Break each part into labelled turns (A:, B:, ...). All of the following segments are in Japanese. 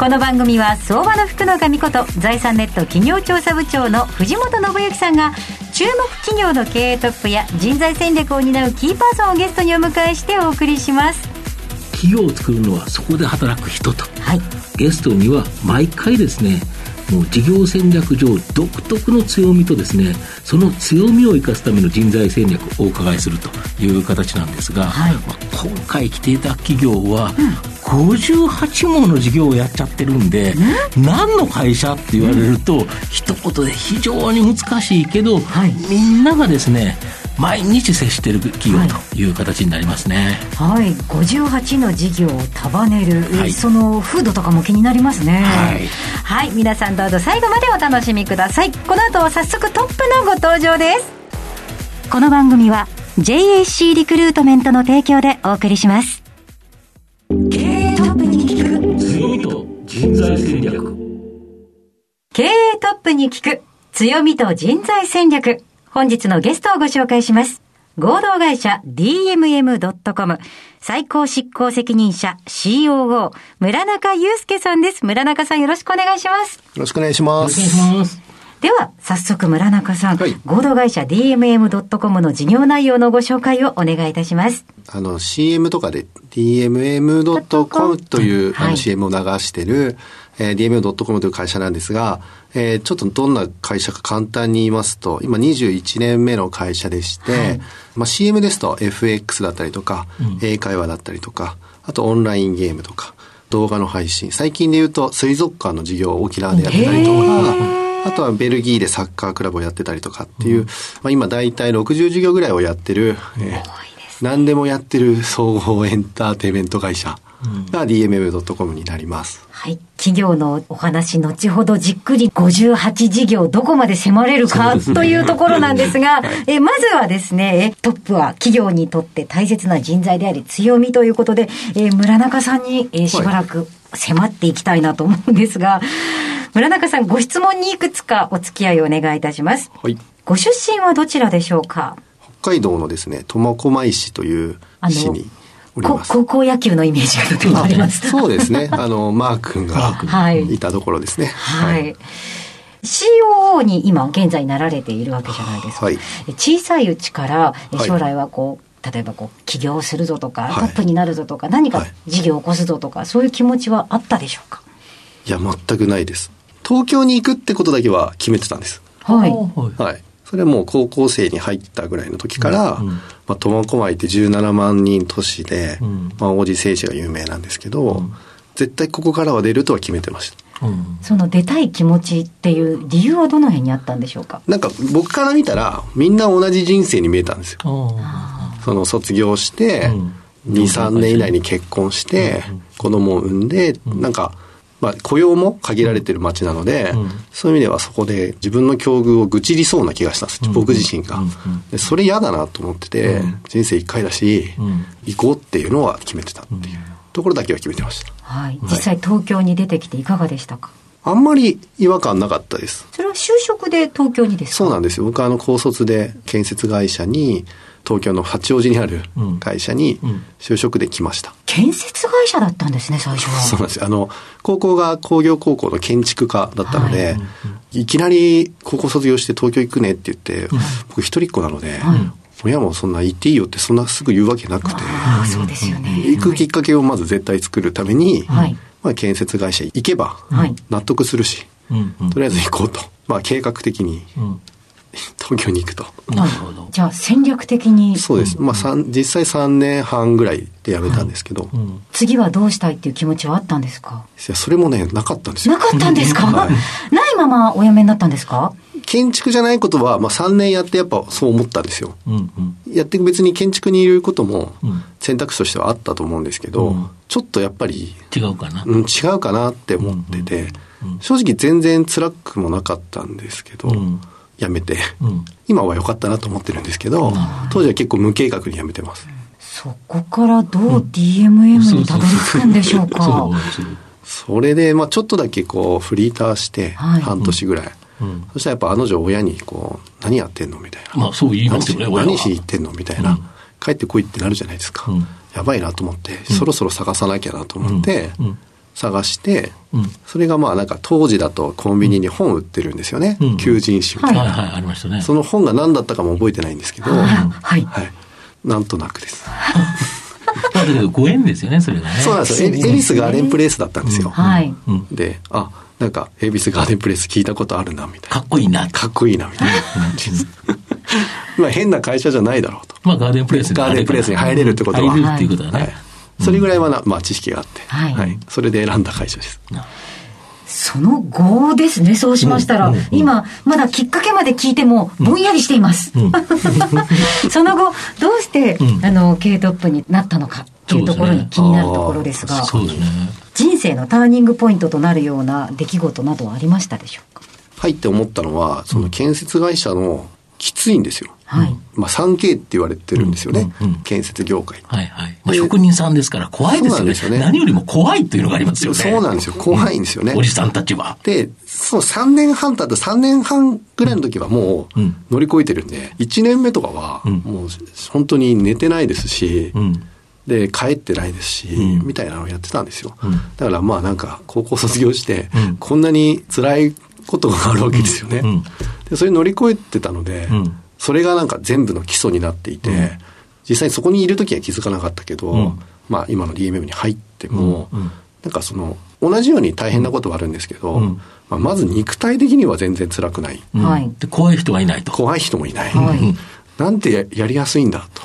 A: この番組は相場の福の神こと財産ネット企業調査部長の藤本信之さんが注目企業の経営トップや人材戦略を担うキーパーソンをゲストにお迎えしてお送りします。
B: 企業を作るのはそこで働く人と。
A: はい。
B: ゲストには毎回ですねもう事業戦略上独特の強みとですねその強みを生かすための人材戦略をお伺いするという形なんですが、
A: はい。
B: まあ今回来ていた企業は、58もの事業をやっちゃってるんで、何の会社って言われると、一言で非常に難しいけど、
A: はい。
B: みんながですね毎日接している企業という形になりますね。
A: はい。58の事業を束ねる、
B: はい。
A: その風土とかも気になりますね。
B: はい。
A: はい。皆さんどうぞ最後までお楽しみください。この後は早速トップのご登場です。この番組は JAC リクルートメントの提供でお送りします。経営トップに聞く。
B: 強みと人材戦略。
A: 経営トップに聞く。強みと人材戦略本日のゲストをご紹介します。合同会社 DMM.com 最高執行責任者 COO 村中祐介さんです。村中さんよろしくお願いします。
C: よろしくお願いしま
B: お願いし
C: す。
B: ます。
A: では早速村中さん、
C: はい。
A: 合同会社 DMM.com の事業内容のご紹介をお願いいたします。
C: あの CM とかで DMM.com というあ
A: はい。
C: の CM を流してる、えー DMM.com という会社なんですが、えーちょっとどんな会社か簡単に言いますと、今21年目の会社でして、まあ CM ですと FX だったりとか、英会話だったりとか、あとオンラインゲームとか、動画の配信、最近で言うと水族館の事業を沖縄でやってたりとか、あとはベルギーでサッカークラブをやってたりとかっていう、まあ今大体60事業ぐらいをやってる、えー何でもやってる総合エンターテイメント会社が DMM.com になります。
A: はい。企業のお話、後ほどじっくり58事業どこまで迫れるか
B: ね
A: というところなんですが、えまずはですね、えトップは企業にとって大切な人材であり強みということで、えー村中さんに、えーしばらく迫っていきたいなと思うんですが、村中さんご質問にいくつかお付き合いをお願いいたします。
C: はい。
A: ご出身はどちらでしょうか？
C: 北海道のですね、苫小牧市という市におり
A: こ
C: ます。
A: 高校野球のイメージがとてもあります。
C: そうですね。あの、マー君が
A: はい
C: いたところですね。
A: はい。COO に今現在なられているわけじゃないですか。
C: はい
A: 小さいうちから将来はこう、例えばこう起業するぞとか、
C: はい
A: トップになるぞとか、何か
C: はい
A: 事業を起こすぞとか、そういう気持ちはあったでしょうか？
C: いや、全くないです。東京に行くってことだけは決めてたんです。
A: はい。
B: はい。
C: はい。それはもう高校生に入ったぐらいの時から、
B: うん。うん。
C: まあ、苫小牧って17万人都市で、
B: うん。
C: まあ、王子製紙が有名なんですけど、絶対ここからは出るとは決めてました。
B: うん。
A: その出たい気持ちっていう理由はどの辺にあったんでしょうか？
C: なんか僕から見たら、みんな同じ人生に見えたんですよ。
B: あ
C: その卒業して、
B: うん。
C: 2、3年以内に結婚して、子供を産んで、なんか、まあ雇用も限られてる街なので、
B: うん。
C: そういう意味ではそこで自分の境遇を愚痴りそうな気がしたんです、
B: うん。
C: 僕自身が、で。それ嫌だなと思ってて、
B: うん。
C: 人生一回だし、
B: うん。
C: 行こうっていうのは決めてたっていうところだけは決めてました。
A: はい。実際東京に出てきていかがでしたか？
C: あんまり違和感なかったです。
A: それは就職で東京にですか？
C: そうなんですよ。僕はあの高卒で建設会社に、東京の八王子にある会社に
B: うん。
C: 就職で来ました。
A: 建設会社だったんですね、最初は。
C: そうなんですよ。あの、高校が工業高校の建築科だったので、、
A: はい
C: きなり高校卒業して東京行くねって言って、僕一人っ子なので、
A: はい
C: 親もそんな行っていいよってそんなすぐ言うわけなくて、
A: そうですよね。
C: 行くきっかけをまず絶対作るために、
A: はい
C: まあ、建設会社行けば
A: はい
C: 納得するし、とりあえず行こうと。まあ、計画的に
B: うん
C: 東京に行くと。
B: なるほど。
A: じゃあ戦略的に。
C: そうです。まあ、三実際3年半ぐらいで辞めたんですけど、い
B: うん。
A: 次はどうしたいっていう気持ちはあったんですか？
C: や、それもね、なかったんですよ。
A: な。かったんですか、
C: はい。
A: ないままお辞めになったんですか？
C: 建築じゃないことは、まあ、3年やってやっぱそう思ったんですよ。
B: うんうん。
C: やって別に建築にいることも
B: うん。
C: 選択肢としてはあったと思うんですけど、
B: うん。
C: ちょっとやっぱり、
B: 違うかな。
C: うん、違うかなって思ってて、
B: うんうん。
C: 正直全然辛くもなかったんですけど、
B: うん
C: 辞めて、
B: うん。
C: 今は良かったなと思ってるんですけど、当時は結構無計画に辞めてます。
A: そこからどう DMM にたどり着くんでしょうか？
B: そうそう
C: それで、まあちょっとだけこうフリーターして、
A: はい。
C: 半年ぐらい。
B: うん。
C: そしたらやっぱあの女親にこう、何やってんの？みたいな。
B: まあそう言いますよね
C: 何しに行ってんの？みたいな、
B: うん。
C: 帰ってこいってなるじゃないですか。
B: うん。
C: やばいなと思って、そろそろ探さなきゃなと思って、
B: うん。うん
C: 探して、
B: うん
C: それがまあなんか当時だとコンビニに本売ってるんですよね。
B: うん
C: 求人誌みたいな。
B: はいはい、ありましたね。
C: その本が何だったかも覚えてないんですけど、
A: は
C: はい。
A: い。
C: なんとなくです。
B: まあだけどご縁ですよね、それがね。
C: そうなんですよ。え恵比寿ガーデンプレイスだったんですよ。
A: はい。
B: うん。
C: で、あ、なんか、恵比寿ガーデンプレイス聞いたことあるな、みたいな。
B: かっこいいな。
C: かっこいいな、みたいな。まあ変な会社じゃないだろうと。
B: まあガーデンプレイスに
C: ガーデンプレイスに入れるってことは
B: 入れるっていうことは
C: はい
B: ね。。
C: それぐらいはな、まあ知識があって、
A: はい。
C: それで選んだ会社です。
A: その後ですね、そうしましたら、今、まだきっかけまで聞いても、ぼんやりしています。その後、どうして、
B: うん。
A: あの、K トップになったのかっていうところに気になるところですが、
B: そうですね。
A: 人生のターニングポイントとなるような出来事などはありましたでしょうか？
C: 入って思ったのは、その建設会社のきついんですよ。
A: はい。
C: まあ 3K って言われてるんですよね。
B: うんうん
C: 建設業界。
B: はいはい。まあ、職人さんですから怖いですよね
C: よね
B: 何よりも怖いっていうのがありますよね。
C: そうなんですよ。怖いんですよね。
B: おじさんたちは。
C: で、そう3年半経って3年半ぐらいの時はもう
B: うん
C: 乗り越えてるんで、1年目とかは
B: うん
C: もう本当に寝てないですし、
B: うん。
C: で、帰ってないですし、
B: うん
C: みたいなのをやってたんですよ。
B: うん
C: だからまあなんか高校卒業して
B: うん、
C: こんなに辛いことがあるわけですよね。
B: うん
C: でそれ乗り越えてたので、
B: うん。
C: それがなんか全部の基礎になっていて、
B: うん。
C: 実際にそこにいる時は気づかなかったけど、
B: うん。
C: まあ今の DMM に入っても、
B: うん。うん。
C: なんかその、同じように大変なことはあるんですけど、
B: うん。
C: まあ、まず肉体的には全然辛くない。
B: で怖い人はいないと。
C: 怖い人もいない。
A: はい。
C: なんてややりやすいんだと。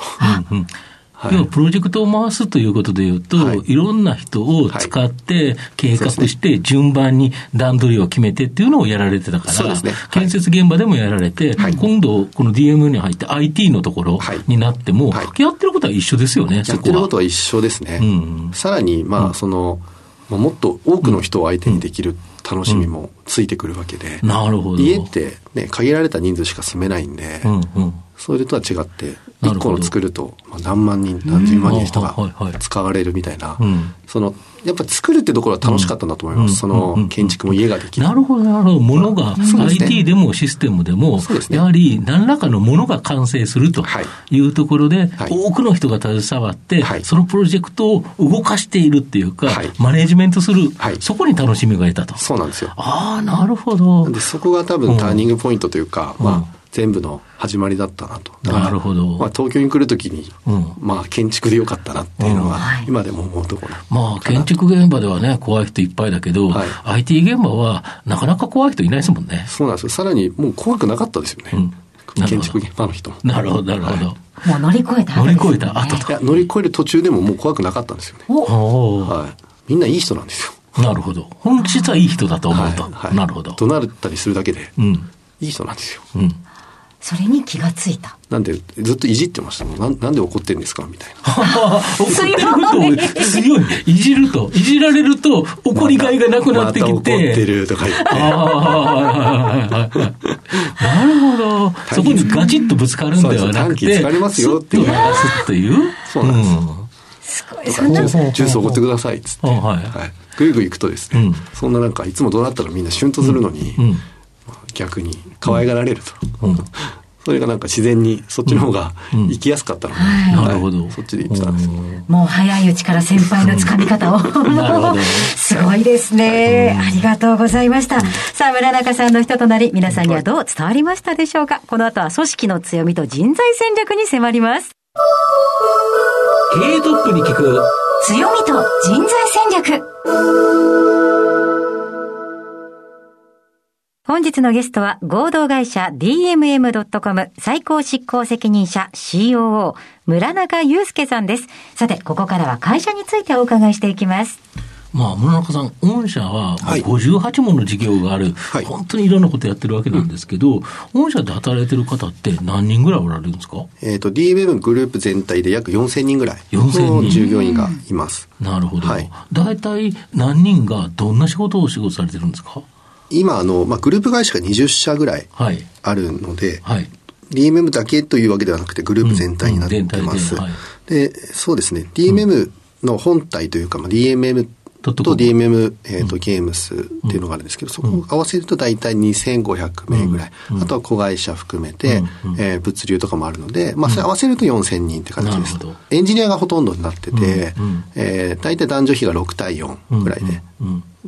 B: うんうん
C: はい。
B: 要はプロジェクトを回すということでいうと、
C: はい。
B: い、ろんな人を使って計画して順番に段取りを決めてっていうのをやられてたから、
C: ね。はい。
B: 建設現場でもやられて、
C: はい。
B: 今度この DM に入って IT のところ
C: はい。
B: になっても、
C: はい。
B: やってることは一緒ですよね、
C: や
B: そこは。
C: ってることは一緒ですね。
B: うん。
C: さらに、まあ、その、まあもっと多くの人を相手にできる楽しみもついてくるわけで、
B: なるほど。
C: 家ってね、限られた人数しか住めないんで、
B: うんうん。
C: それとは違って、
B: なるほど。
C: 一個の作ると、まあ、何万人、何十万人の人が使われるみたいな、
B: うん。
C: その、やっぱ作るってところは楽しかったんだと思います。そ
B: うん。うん。うん。
C: の、建築も家ができる。
B: なるほど、なるほど。ものが、IT でもシステムでもやはり何らかのものが完成すると
C: はい。
B: いうところで、
C: はい。
B: 多くの人が携わって、
C: はい。
B: そのプロジェクトを動かしているっていうか、
C: はい。
B: マネジメントする、
C: はい。
B: そこに楽しみが得たと。
C: そうなんですよ。
B: ああ、なるほど
C: なん。で、そこが多分ターニングポイントというか、
B: うん
C: まあ、全部の始まりだったなと。だから
B: なるほど
C: まあ、東京に来るときに、
B: うん
C: まあ、建築でよかったなっていうのは、
A: うん
C: 今でも思うところ。
B: まあ、建築現場ではね、怖い人いっぱいだけど、
C: はい
B: IT 現場はなかなか怖い人いないですもんね。
C: そうなんですよ。さらに、もう怖くなかったですよね。
B: うん
C: 建築現場の人も。
B: なるほど、なるほど。
A: もう乗り越えた後
B: 乗り
A: ですね
B: 越えた後と
C: いや、乗り越える途中でももう怖くなかったんですよね。
A: お
B: おー
C: はい。みんないい人なんですよ。
B: なるほど。本質はいい人だと思うと。
C: はいはい
B: なるほど。
C: 怒鳴ったりするだけで、
B: うん。
C: いい人なんですよ。
B: うん。
A: それに気がついた。
C: なんで、ずっといじってましたもん。なんなんで怒ってんですか？みたいな。
B: 怒ってると、強い。いじると、いじられると、怒りがいがなくなってきて。
C: また怒ってるとか言って。
B: なるほど。そこにガチッとぶつかるんではなく
C: そうです短期
B: て、
C: 疲れますよっていう
B: スッと流すっていう。
C: そうなんです
A: すごい。そんな、
C: ジュジュースおごってくださいっつって。
B: あはい。
C: ぐいぐい行くとですね、
B: うん。
C: そんななんかいつも怒鳴ったらみんなシュンとするのに、逆に可愛がられると。
B: うん。
C: それがなんか自然にそっちの方が
B: うん。
C: 行きやすかったので、
A: はい。
B: なるほど。
C: そっちで行ってたんですよ。
A: もう早いうちから先輩の掴み方を。すごいですね。ありがとうございました。さあ、村中さんの人となり、皆さんにはどう伝わりましたでしょうか？この後は組織の強みと人材戦略に迫ります。
B: 経営トップに聞く。
A: 強みと人材戦略。本日のゲストは合同会社 DMM.com 最高執行責任者 COO 村中祐介さんです。さて、ここからは会社についてお伺いしていきます。
B: まあ、村中さん、御社は
C: はい
B: 58もの事業がある、
C: はい
B: 本当にいろんなことやってるわけなんですけど、御社で働いてる方って何人ぐらいおられるんですか？
C: えっ、と、DMM グループ全体で約4000人ぐらい
B: 4000人
C: の従業員がいます。
B: なるほど。
C: はい
B: 大体何人がどんな仕事をお仕事されてるんですか？
C: 今、あの、まあ、グループ会社が20社ぐらい
B: はい。
C: あるので、
B: はい。
C: DMM だけというわけではなくてグループ全体になってます。
B: うん全体ではい
C: で、そうですね。DMM の本体というか、まあ、DMM と DMM、えーとゲームスっていうのがあるんですけど、そこを合わせると大体2500名ぐらい、あとは子会社含めて、えー、物流とかもあるので、まあ、それ合わせると4000人って形です。エンジニアがほとんどになってて、えー、大体男女比が6対4ぐらいで。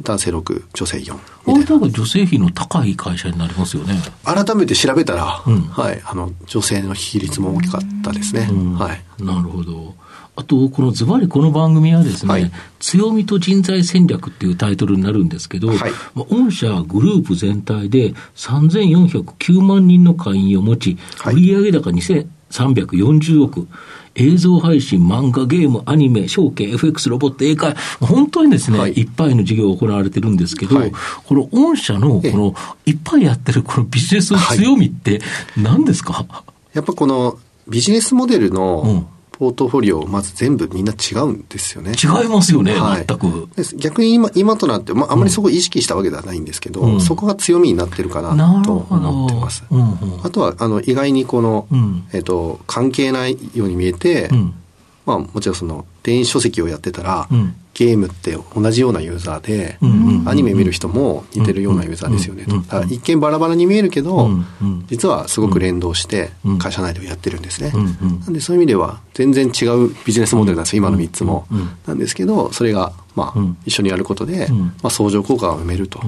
C: 男性6、女性4みたい
B: な。女性比の高い会社になりますよね。
C: 改めて調べたら、はい、あの、女性の比率も大きかったですね。はい。
B: なるほど。あと、このズバリこの番組はですね、はい、強みと人材戦略っていうタイトルになるんですけど、はい、御社グループ全体で3409万人の会員を持ち、はい、売上高2340億、映像配信、漫画、ゲーム、アニメ、証券、FX、ロボット、英会、本当にですね、はい、いっぱいの事業が行われてるんですけど、はい、この御社の、この、いっぱいやってるこのビジネスの強みって何ですか、
C: やっぱこのビジネスモデルの、うんポートフォリオ、まず全部みんな違うんですよね。
B: 違いますよね、はい、全く。
C: 逆に今、今となって、まあ、あんまりそこ意識したわけではないんですけど、うん、そこが強みになってるかなと思ってます。うんうん、あとは、あの、意外にこの、うん、えっ、と、関係ないように見えて、うん、まあ、もちろんその、電子書籍をやってたら、ゲームって同じようなユーザーで、アニメ見る人も似てるようなユーザーですよねと。一見バラバラに見えるけど、実はすごく連動して会社内でやってるんですね。なんでそういう意味では全然違うビジネスモデルなんですよ、今の3つも。なんですけど、それがまあ一緒にやることで、まあ相乗効果を埋めると。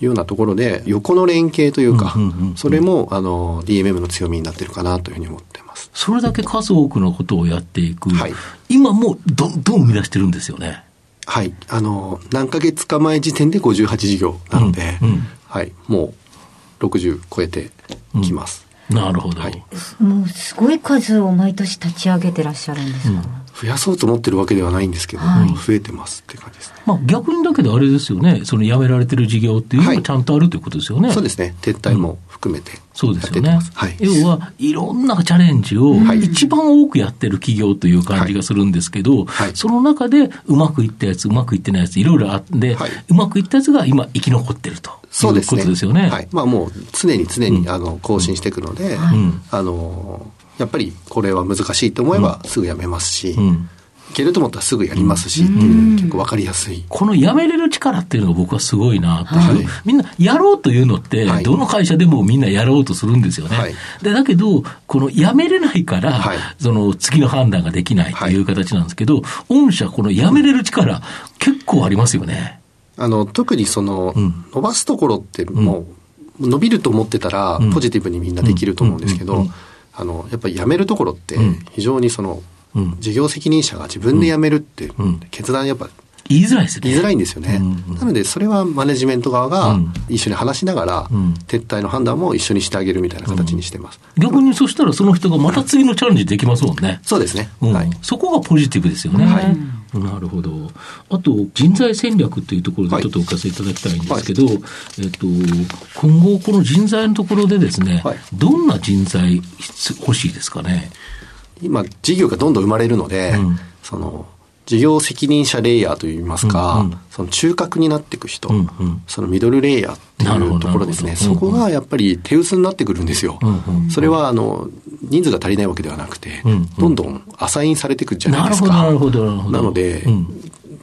C: いうようなところで横の連携というか、それもあの DMM の強みになってるかなというふうに思ってます。
B: それだけ数多くのことをやっていく、はい、今もどんどん生み出してるんですよね。
C: はい。あの、何ヶ月か前時点で58事業なので、うんうん、はい。もう60超えてきます。
B: うん、なるほど、は
A: い。もうすごい数を毎年立ち上げてらっしゃるんですか、
C: 増やそうと思ってるわけではないんですけど、はい、増えてますって感じですね。
B: まあ逆にだけどあれですよね、そのやめられてる事業っていうのがちゃんとあるということですよね。
C: はい、そうですね。撤退も含めて、うん、
B: そうですよね。はい、要はいろんなチャレンジを一番多くやってる企業という感じがするんですけど、はい、その中でうまくいったやつ、うまくいってないやつ、いろいろあって、うまくいったやつが今生き残ってると。そうですね。ことですよね。
C: はい。まあもう常に常に、あの更新していくので、うん、あのやっぱりこれは難しいと思えばすぐやめますし、うんいけると思ったらすぐやりますし結構わかりやすい。
B: このやめれる力っていうのが僕はすごいなという、はい、みんなやろうというのって、どの会社でもみんなやろうとするんですよね。はい、でだけど、このやめれないから、はい、その次の判断ができないという形なんですけど、御社、このやめれる力、結構ありますよね。
C: あの特にその、うん、伸ばすところってもう、伸びると思ってたら、ポジティブにみんなできると思うんですけど、あのやっぱりやめるところって非常にその、事業責任者が自分で辞めるって決断やっぱ
B: 言いづらいですね。
C: 言いづらいんですよね。なので、それはマネジメント側が一緒に話しながら、撤退の判断も一緒にしてあげるみたいな形にしてます。
B: 逆にそしたらその人がまた次のチャレンジできますもんね。
C: そうですね。
B: はい、そこがポジティブですよね。はい、なるほど。あと、人材戦略っていうところでちょっとお聞かせいただきたいんですけど、はい、えっと、今後この人材のところでですね、はい、どんな人材欲しいですかね？
C: 今、事業がどんどん生まれるので、うん、その、事業責任者レイヤーといいますか、うんうん、その中核になっていく人、うんうん、そのミドルレイヤーっていうところですね、そこがやっぱり手薄になってくるんですよ。うんうん、それはあの人数が足りないわけではなくて、うんうん、どんどんアサインされていくじゃないですか。
B: なるほど、なるほど。
C: なので、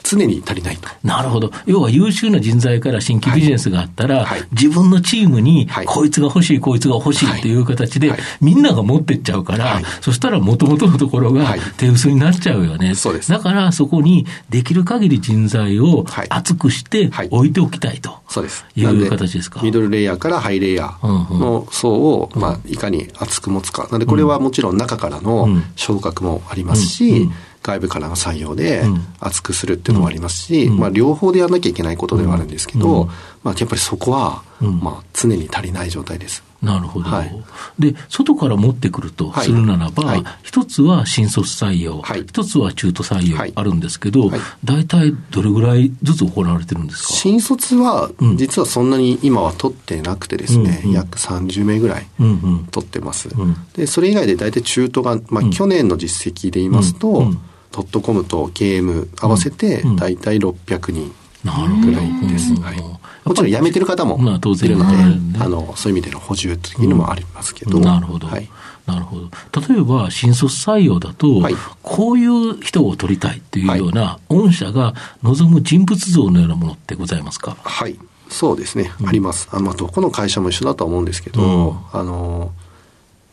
C: 常に足りないと。
B: なるほど。要は優秀な人材から新規ビジネスがあったら、はい、自分のチームに、こいつが欲しい、こいつが欲しいっていう形で、みんなが持ってっちゃうから、そしたらもともとのところが手薄になっちゃうよね。そうです。だからそこにできる限り人材を厚くして置いておきたいと。そうです。いう形ですか？
C: ミドルレイヤーからハイレイヤーの層を、まあ、いかに厚く持つか。なので、これはもちろん中からの昇格もありますし、外部からの採用で厚くするっていうのもありますし、うん、まあ、両方でやらなきゃいけないことではあるんですけど、うん、まあ、やっぱりそこは、まあ、常に足りない状態です。
B: なるほど、はい、で、外から持ってくるとするならば、はい。はい、一つは新卒採用、一つは中途採用あるんですけど、大体どれぐらいずつ行われてるんですか？
C: 新卒は、実はそんなに今は取ってなくてですね、うんうん、約30名ぐらい取ってます。うん。うん、で、それ以外で大体中途が、まあ、去年の実績で言いますと、うん。うんドットコムとゲーム合わせて大体600人
B: なるほど。
C: です。はい、もちろん辞めてる方もいるので、あのそういう意味での補充というのもありますけど。
B: なるほど。はいなるほど。例えば、新卒採用だと、はい、こういう人を取りたいというような、御社が望む人物像のようなものってございますか？
C: はい。そうですね。うん、あります。あまあ、どこの会社も一緒だと思うんですけど、うん、あの、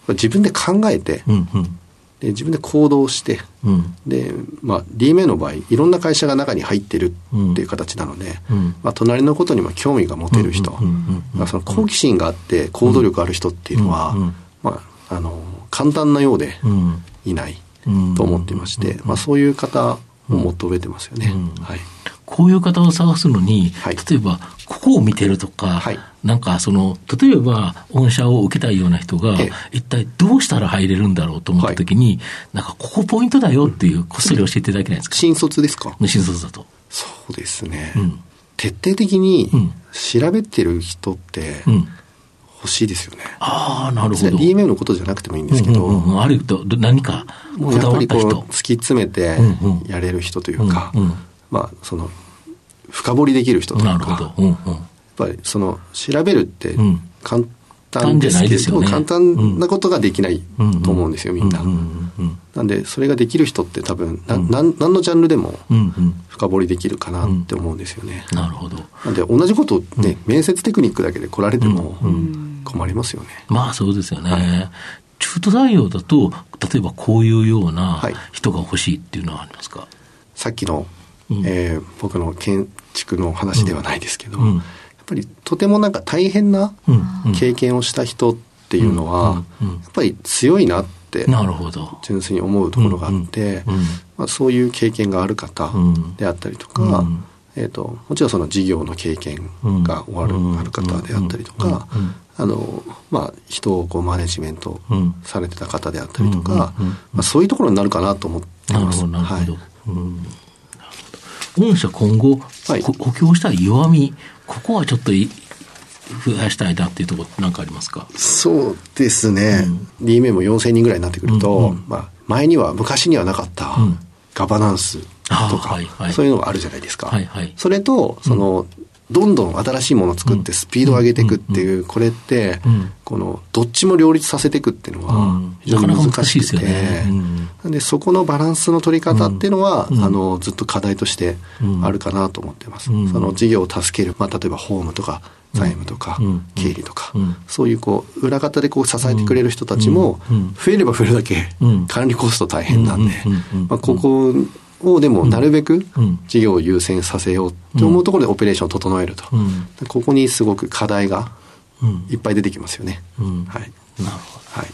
C: 自分で考えて、うんうんで自分で行動して、うん、で、まあ、DMA の場合いろんな会社が中に入ってるっていう形なので、うん、まあ、隣のことにも興味が持てる人、まあ、その好奇心があって行動力ある人っていうのは、まあ、あの簡単なようでいないと思っていまして、まあ、そういう方を求めてますよね。はい。
B: こういう方を探すのに、はい、例えば、ここを見てるとか、はい、なんかその、例えば、御社を受けたいような人が、一体どうしたら入れるんだろうと思ったときに、はい、なんかここポイントだよっていう、こっそり教えていただけないですか？
C: 新卒ですか？
B: 新卒だと。
C: そうですね。うん、徹底的に調べてる人って、欲しいですよね。
B: ああ、なるほど。
C: DMM のことじゃなくてもいいんですけど、うん
B: うんうん、あると何か
C: こだわった人。やっぱりこう、突き詰めてやれる人というか、うんうんまあ、その、深掘りできる人とか。なるほど。うんうん、ぱり、その、調べるって簡単ですけど、ね、簡単なことができないと思うんですよ、みんな。なんで、それができる人って多分、な、ん、何のジャンルでも深掘りできるかなって思うんですよね。
B: なるほど。
C: なんで、同じことね、面接テクニックだけで来られても困りますよね。
B: まあ、そうですよね。中途採用だと、例えばこういうような人が欲しいっていうのはありますか、
C: さっきのえー、僕の建築の話ではないですけど、やっぱりとてもなんか大変な経験をした人っていうのは、やっぱり強いなって純粋に思うところがあって、まあ、そういう経験がある方であったりとか、えーと、もちろんその事業の経験が終わる、ある方であったりとか、あのまあ、人をこうマネジメントされてた方であったりとか、まあ、そういうところになるかなと思ってます。なるほど、はい
B: 御社今後、はい、補強したい弱み、ここはちょっと増やしたいなっていうところ、なんかありますか？
C: そうですね、うん、DMA も4000人ぐらいになってくると、うん。うん、まあ、前には、昔にはなかったガバナンスとか、はいはい、そういうのがあるじゃないですか。はいはい、それと、その、どんどん新しいものを作ってスピードを上げていくっていう、これって、この、どっちも両立させていくっていうのは、非常に難しくて、なんで、そこのバランスの取り方っていうのは、あの、ずっと課題としてあるかなと思ってます。その事業を助ける、まあ、例えばホームとか、財務とか、経理とか、そういうこう、裏方でこう支えてくれる人たちも、増えれば増えるだけ、管理コスト大変なんで、まあ、ここをでもなるべく事業を優先させようと思うところでオペレーションを整えると、ここにすごく課題がいっぱい出てきますよね。はい、なるほど、
A: はい、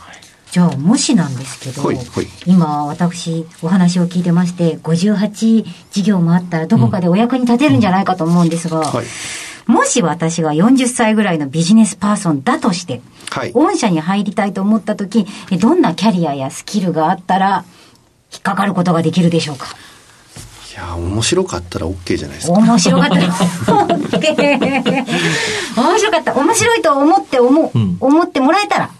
A: じゃあもしなんですけど、はいはい、今私お話を聞いてまして58事業もあったらどこかでお役に立てるんじゃないかと思うんですが、はい、もし私が40歳ぐらいのビジネスパーソンだとして、はい、御社に入りたいと思った時どんなキャリアやスキルがあったら引っかかることができるでしょうか？
C: いや面白かったら OK じゃないですか。
A: 面白かったら面白かった。面白いと思って思う、うん、思ってもらえたら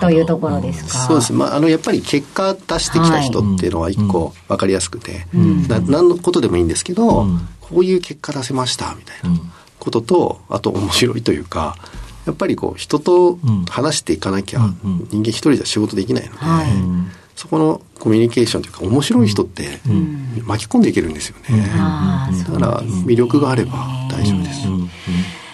A: というところですか、
C: そうです、まあ、あのやっぱり結果出してきた人っていうのは一個分かりやすくて、うん、な何のことでもいいんですけど、うん、こういう結果出せましたみたいなこととあと面白いというかやっぱりこう人と話していかなきゃ人間一人じゃ仕事できないので、そこのコミュニケーションというか面白い人って巻き込んでいけるんですよね、だから魅力があれば大丈夫です、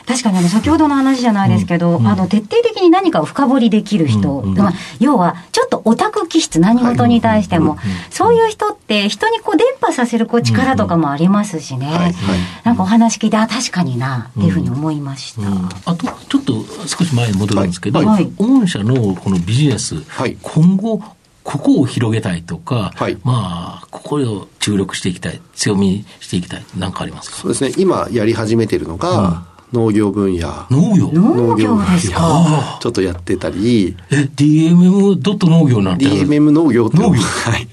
A: 確かにあの先ほどの話じゃないですけど、うん、あの徹底的に何かを深掘りできる人、うん、まあ、要はちょっとオタク気質何事に対しても、はい、そういう人って人にこう伝播させるこう力とかもありますしね、はい。はい、なんかお話聞いてあ確かになっていうふうに思いました、
B: あとちょっと少し前に戻るんですけど、御社のこのビジネス、今後ここを広げたいとか、はい、まあ、ここを注力していきたい、強みにしていきたい、何かありますか？
C: そうですね、今やり始めてるのが、うん、農業分野。
B: 農業？
A: 農業ですか？
C: ちょっとやってたり。
B: え、DMM ドット農業なんて
C: ?DMM 農業って農業？はい。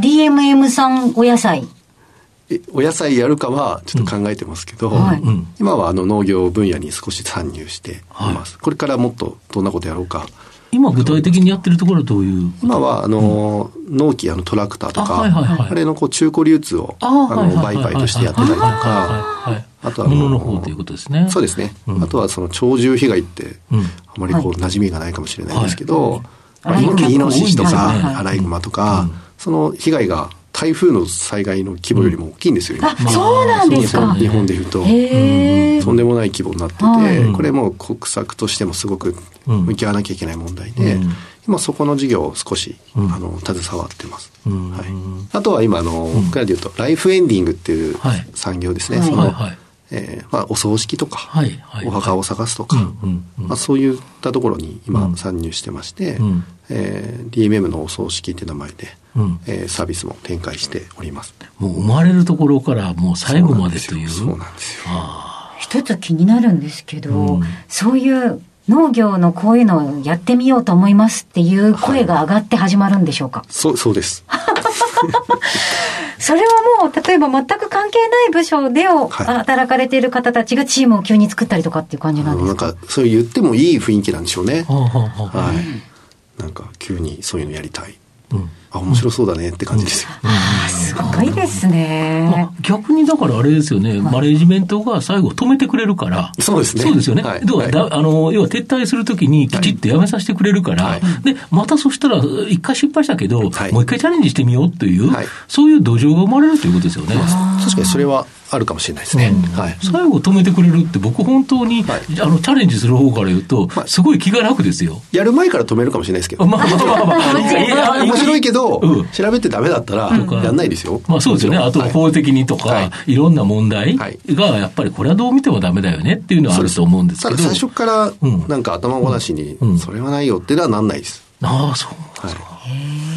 A: DMM 産お野菜？
C: お野菜やるかはちょっと考えてますけど、うんはい、今はあの農業分野に少し参入しています、はい、これからもっとどんなことやろうか
B: 今具体的にやってるところはどういう？
C: 今は、あの、納期、あの、トラクターとか、
B: あはいはいはい。
C: あれのこう中古流通を、あの、売買としてやってたりとか、
B: はいはい
C: あとはあ
B: 物の方ということですね。
C: そうですね。
B: うん。
C: あとはその鳥獣被害って、
B: うん。
C: あまりこう馴染みがないかもしれないんですけど、
A: はい。
C: まあイノシシとか、
B: はいはい
C: アライグマとか、
B: うん。
C: その被害が台風の災害の規模よりも大きいんですよ、今。
A: あ、そうなんですか。
C: 日本でいうと。とんでもない規模になってて、
A: はい。
C: これもう国策としてもすごく
B: うん。
C: 向き合わなきゃいけない問題で、
B: うん。
C: 今そこの事業を少し、
B: うん。
C: あの携わってます、
B: うん。
C: はい、あとは今あの、僕らで言うとライフエンディングっていう
B: はい。
C: 産業ですね、
A: はい。
C: その、
B: はい。はい
C: えーまあ、お葬式とか、
B: はいはい。
C: お墓を探すとか、
B: うんうんうん。
C: まあ、そういったところに
B: う
C: 今
B: ん。
C: 参入してまして、
B: うん。
C: えー DMM のお葬式って名前で、
B: うん。
C: えーサービスも展開しております。
B: もう生まれるところからもう最後までという。
C: そうなんですよ。
A: 一つ気になるんですけど、
B: うん。
A: そういう農業のこういうのをやってみようと思いますっていう声が上がって始まるんでしょうか、
C: そうそうです
A: それはもう、例えば全く関係ない部署でを
C: はい
A: 働かれている方たちがチームを急に作ったりとかっていう感じ
C: あ
A: なんですか？
C: のなんかそう言ってもいい雰囲気なんでしょうね
B: はあはあはあ
C: はい。なんか急にそういうのやりたい。
B: うん
C: あ、面白そうだねって感じですよ。
A: ああ、すごいですね
B: ま。あ逆にだからあれですよね、マネージメントが最後止めてくれるから。
C: そうですね
B: そうですよね。
C: はい
B: 要はだあの、要は撤退するときにきちっとやめさせてくれるから、
C: はい
B: で、またそしたら、一回失敗したけど、
C: はい
B: もう一回チャレンジしてみようという、
C: はい
B: そういう土壌が生まれるということですよね。
C: 確かにそれはあるかもしれないですね。はい。
B: 最後止めてくれるって、僕本当に、
C: はい
B: あの、チャレンジする方から言うと、
C: はい
B: すごい気が楽ですよ。
C: やる前から止めるかもしれないですけど。
B: まあまあまあまあ、
C: 面白いけど、
B: うん
C: 調べてダメだったら、やんないですよ。
B: まあそうですよね。あと
C: はい
B: 法的にとか、
C: はい
B: い、ろんな問題
C: はい
B: が、やっぱりこれはどう見てもダメだよねっていうのはあると思うんですけど。
C: ただ最初から
B: うん、
C: なんか頭ごなしに
B: うん、
C: それはないよっていうのはなんないです。
B: ああ、そう。
C: はい。
B: な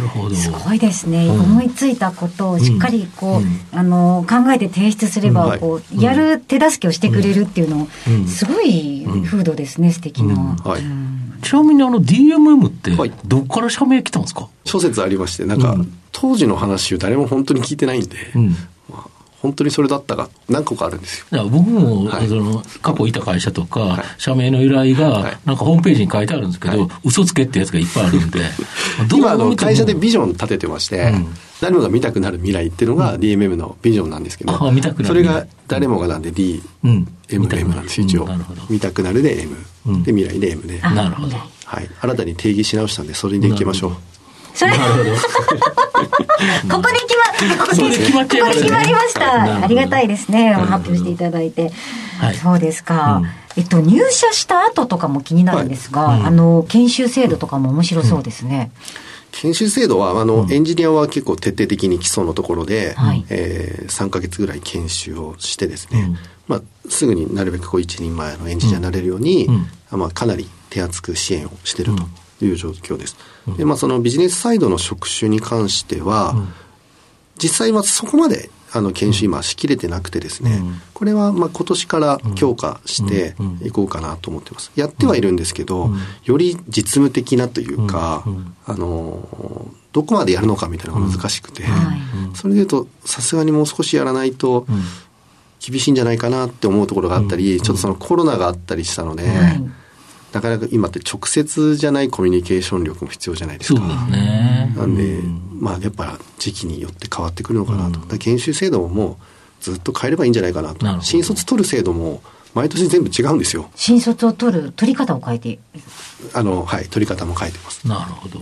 B: るほど。
A: すごいですね、
B: うん。
A: 思いついたことをしっかりこう、
B: うん。
A: あの考えて提出すれば、こうやる手助けをしてくれるっていうの、
B: うん。
A: すごい風土ですね素敵な、
B: うん。
C: はい。
A: うん
B: ちなみにあの DMM って
C: はい、
B: どっから社名来たんですか、
C: 諸説ありまして、なんか
B: うん、
C: 当時の話を誰も本当に聞いてないんで、
B: うん。
C: まあ本当にそれだったか、何個かあるんですよ。
B: 僕も、
C: はい。
B: その過去いた会社とか、
C: はい。
B: 社名の由来が
C: はい、
B: なんかホームページに書いてあるんですけど、
C: はい。
B: 嘘つけってやつがいっぱいあるんで、
C: 今あの会社でビジョン立ててまして、
B: うん。
C: 誰もが見たくなる未来っていうのが DMM のビジョンなんですけど、
B: あ見たくなる。
C: それが誰もがなんで D、
B: うん、
C: なんですよ、一応。
B: うん。
C: 見たくなるで M、
B: うん。
C: で未来で M で、
A: あ
B: なるほど。
C: はい、新たに定義し直したんでそれでいきましょう。
A: それ
B: なるほど。
A: ここで決まここで
B: 決ま
A: ここで決まりました、ありがたいですね。発表していただいて、
B: はい。
A: そうですか、
B: うん。
A: えっと入社した後とかも気になるんですが、
B: はい。うん。
A: あの研修制度とかも面白そうですね、
C: 研修制度はあの、エンジニアは結構徹底的に基礎のところで、
A: はい。
C: えー3ヶ月ぐらい研修をしてですね、
B: うん。
C: まあ、すぐになるべくこう一人前のエンジニアになれるように、
B: うん。
C: まあ、かなり手厚く支援をしているという状況です。でまあ、そのビジネスサイドの職種に関しては、実際はそこまであの研修今しきれてなくてですね、
B: うん。
C: これはまあ今年から強化して
B: うん。
C: いこうかなと思ってます。やってはいるんですけど、より実務的なというか、
B: うん。
C: あのーどこまでやるのかみたいなのが難しくて、
A: はい。
C: それでいうとさすがにもう少しやらないと
B: うん。
C: 厳しいんじゃないかなって思うところがあったり、
B: うん。
C: ちょっとそのコロナがあったりしたので、
A: はい
C: なかなか今って直接じゃないコミュニケーション力も必要じゃないですか。
B: そうですね。
C: なんで、
B: うん
C: まあやっぱ時期によって変わってくるのかなと。だ研修制度ももうずっと変えればいいんじゃないかなと。
B: な
C: 新卒取る制度も毎年全部違うんですよ。
A: 新卒を取る取り方を変えて
C: あの、はい、取り方も変えてます。
B: なるほど。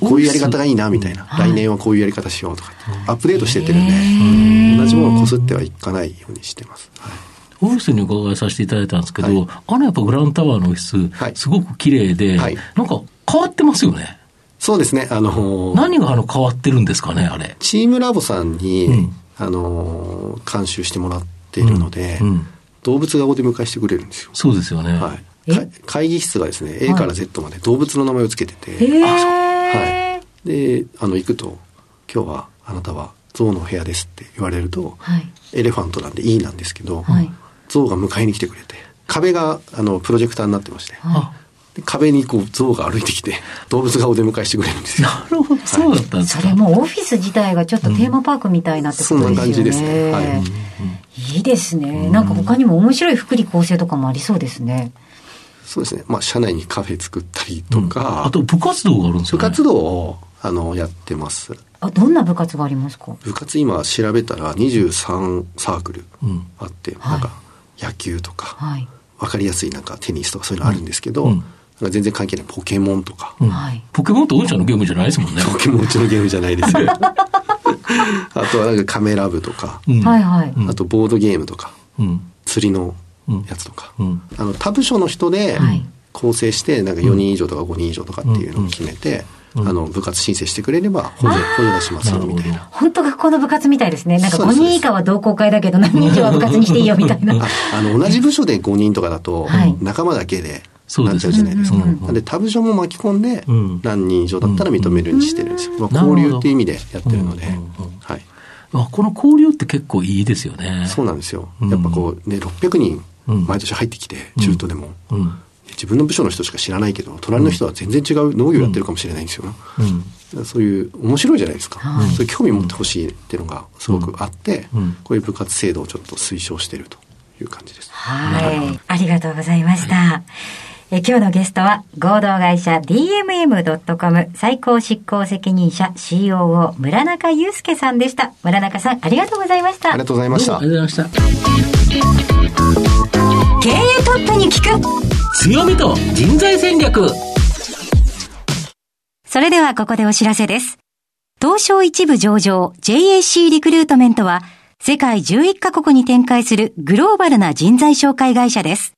C: こういうやり方がいいな、みたいな。
A: はい
C: 来年はこういうやり方しようとかアップデートしてってるんで、同じものをこすってはいかないようにしてます。はい
B: オフィスにお伺いさせていただいたんですけど、
C: はい。
B: あのやっぱグランタワーのオフィス、
C: はい。
B: すごく綺麗で、
C: はい。
B: なんか変わってますよね。
C: そうですね、あのー
B: 何があの変わってるんですかね、あれ。
C: チームラボさんに、
B: うん。
C: あのー監修してもらっているので、
B: うん。うん。
C: 動物がお出迎えしてくれるんですよ。
B: そうですよね。
C: はい。会議室がですね、A から Z まで動物の名前をつけてて、
A: へ
C: は
A: え
C: い。で、あの、行くと、今日はあなたは象の部屋ですって言われると、
A: はい。
C: エレファントなんでいいなんですけど、
A: はい
C: 象が迎えに来てくれて、壁が、あの、プロジェクターになってまして、
B: あ、
C: で壁にこう、象が歩いてきて、動物がお出迎えしてくれるんですよ。
B: なるほど、そうだったんですか。
A: それもうオフィス自体がちょっとテーマパークみたいなってことですよね。
C: そんな感じですねはい
A: いいですね。なんか他にも面白い福利厚生とかもありそうですね。
C: そうですね。まあ、社内にカフェ作ったりとか。
B: うん、あと、部活動があるんですよ、
C: ね、部活動を、あの、やってます。
A: あ、どんな部活がありますか？
C: 部活今調べたら23サークルあって、うん、なんか、野球とか、はい、わかりやすいなんかテニスとかそういうのあるんですけど、うん。なんか全然関係ないポケモンとか。
B: うん、ポケモンって御社のゲームじゃないですもんね。
C: ポケモンうちのゲームじゃないですよ。あとはなんかカメラ部とか。あとボードゲームとか。うん、釣りのやつとか。うん、あの、他部署の人で構成して、なんか4人以上とか5人以上とかっていうのを決めて、あの、部活申請してくれれば補助、補助出しますよ、みたいな。
A: 本当学校の部活みたいですね。なんか5人以下は同好会だけど、何人以上は部活にしていいよ、みたいな。
C: あの、同じ部署で5人とかだと、仲間だけで、なっちゃうじゃないですか。なんで、他部署も巻き込んで、何人以上だったら認めるようにしてるんですよ。まあ、交流っていう意味でやってるので、はい。
B: この交流って結構いいですよね。
C: そうなんですよ。やっぱこう、ね、600人、毎年入ってきて、中途でも。自分の部署の人しか知らないけど、隣の人は全然違う農業やってるかもしれないんですよ。そういう面白いじゃないですか、そういう興味持ってほしいっていうのがすごくあって、こういう部活制度をちょっと推奨しているという感じです。
A: はい。ありがとうございました。え今日のゲストは合同会社 DMM.com 最高執行責任者 COO 村中祐介さんでした。村中さんありがとうございました。
C: ありがとうございました。
B: ありがとうございました。
A: 経営トップに聞く
B: 強みと人材戦略
A: それではここでお知らせです。東証一部上場 JAC リクルートメントは世界11カ国に展開するグローバルな人材紹介会社です。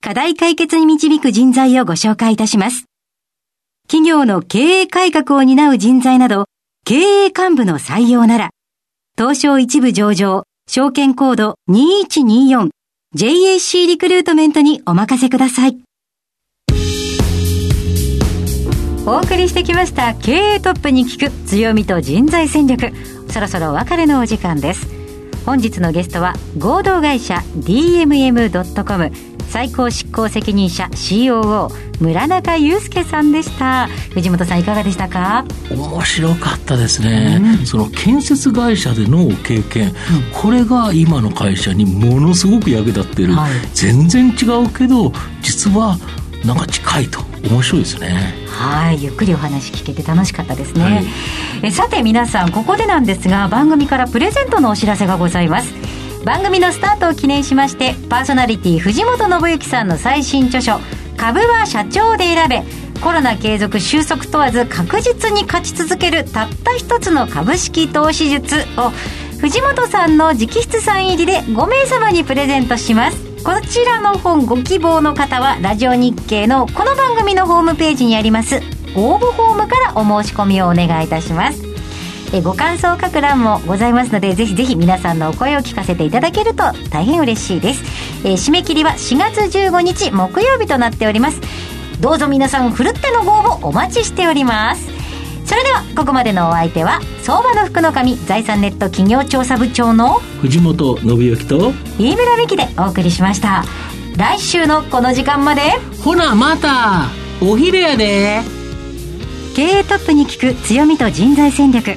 A: 課題解決に導く人材をご紹介いたします。企業の経営改革を担う人材など、経営幹部の採用なら、東証一部上場、証券コード 2124JAC リクルートメントにお任せください。お送りしてきました経営トップに聞く強みと人材戦略。そろそろお別れのお時間です。本日のゲストは合同会社 DMM.com 最高執行責任者 COO 村中祐介さんでした。藤本さんいかがでしたか？
B: 面白かったですね、うん、その建設会社での経験、うん、これが今の会社にものすごく役立ってる、はい、全然違うけど実はなんか近いと。面白いですね。
A: はい。ゆっくりお話聞けて楽しかったですね、はい、えさて皆さんここでなんですが番組からプレゼントのお知らせがございます番組のスタートを記念しましてパーソナリティ藤本信之さんの最新著書「株は社長で選べ」コロナ継続収束問わず確実に勝ち続けるたった一つの株式投資術を藤本さんの直筆サイン入りで5名様にプレゼントします。こちらの本ご希望の方はラジオ日経のこの番組のホームページにあります応募フォームからお申し込みをお願いいたします。えご感想を書く欄もございますのでぜひぜひ皆さんのお声を聞かせていただけると大変嬉しいです、えー、締め切りは4月15日木曜日となっております。どうぞ皆さんふるってのご応募お待ちしております。それではここまでのお相手は相場の福の神財産ネット企業調査部長の
B: 藤本信之と
A: 飯村美希でお送りしました。来週のこの時間まで
B: ほなまたお昼やで。
A: 経営トップに聞く強みと人材戦略